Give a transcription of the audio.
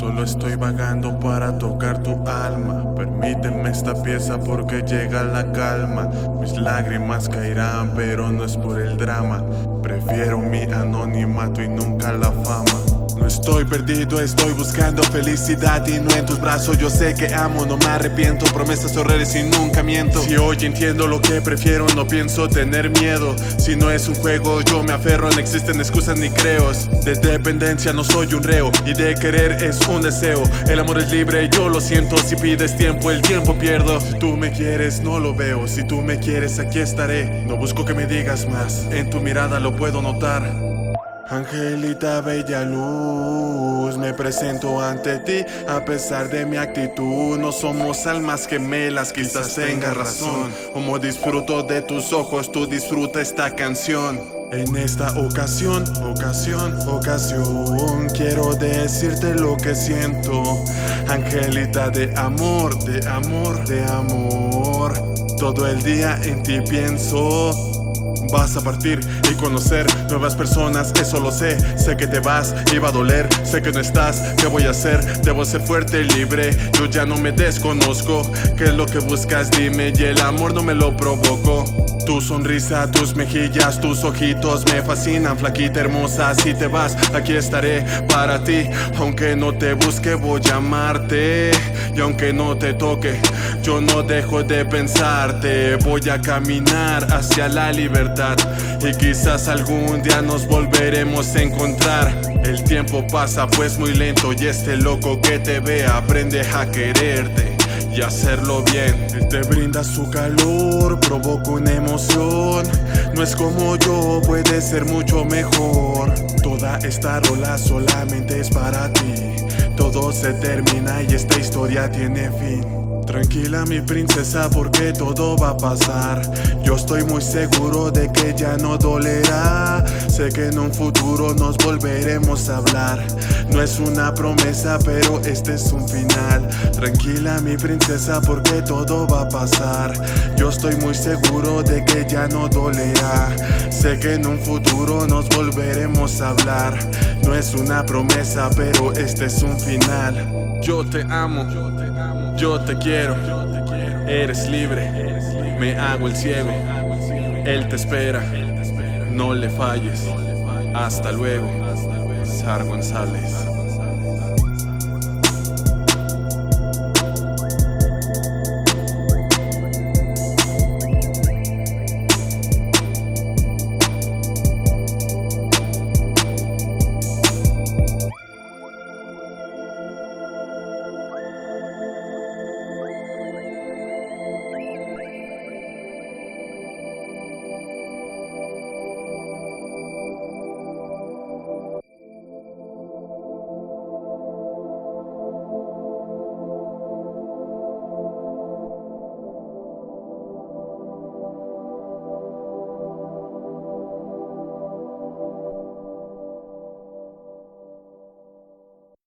Solo estoy vagando para tocar tu alma. Permíteme esta pieza porque llega la calma. Mis lágrimas caerán, pero no es por el drama. Prefiero mi anonimato y nunca la fama. No estoy perdido, estoy buscando felicidad y no en tus brazos. Yo sé que amo, no me arrepiento. Promesas horribles y nunca miento. Si hoy entiendo lo que prefiero, no pienso tener miedo. Si no es un juego, yo me aferro. No existen excusas ni creos. De dependencia no soy un reo y de querer es un deseo. El amor es libre, yo lo siento. Si pides tiempo, el tiempo pierdo. Si tú me quieres, no lo veo. Si tú me quieres, aquí estaré. No busco que me digas más. En tu mirada lo puedo notar. Angelita bella luz, me presento ante ti a pesar de mi actitud. No somos almas gemelas, quizás tengas razón. Como disfruto de tus ojos, tú disfruta esta canción. En esta ocasión, ocasión, ocasión, quiero decirte lo que siento. Angelita de amor, de amor, de amor. Todo el día en ti pienso. Vas a partir y conocer nuevas personas, eso lo sé. Sé que te vas va a doler. Sé que no estás, ¿qué voy a hacer? Debo ser fuerte y libre. Yo ya no me desconozco. ¿Qué es lo que buscas? Dime, y el amor no me lo provoco. Tu sonrisa, tus mejillas, tus ojitos me fascinan, flaquita hermosa. Si te vas, aquí estaré para ti. Aunque no te busque, voy a amarte. Y aunque no te toque, yo no dejo de pensarte. Voy a caminar hacia la libertad. Y quizás algún día nos volveremos a encontrar. El tiempo pasa pues muy lento y este loco que te ve aprende a quererte y hacerlo bien. Él te brinda su calor, provoca una No es como yo, puede ser mucho mejor. Toda esta rola solamente es para ti. Todo se termina y esta historia tiene fin. Tranquila mi princesa porque todo va a pasar. Yo estoy muy seguro de que ya no dolerá. Sé que en un futuro nos volveremos a hablar. No es una promesa, pero este es un final. Tranquila mi princesa porque todo va a pasar. Yo estoy muy seguro de que ya no dolerá. Sé que en un futuro nos volveremos a hablar. No es una promesa, pero este es un final. Yo te amo. Yo te quiero, eres libre, me hago el ciego, él te espera, no le falles, hasta luego, Sar González.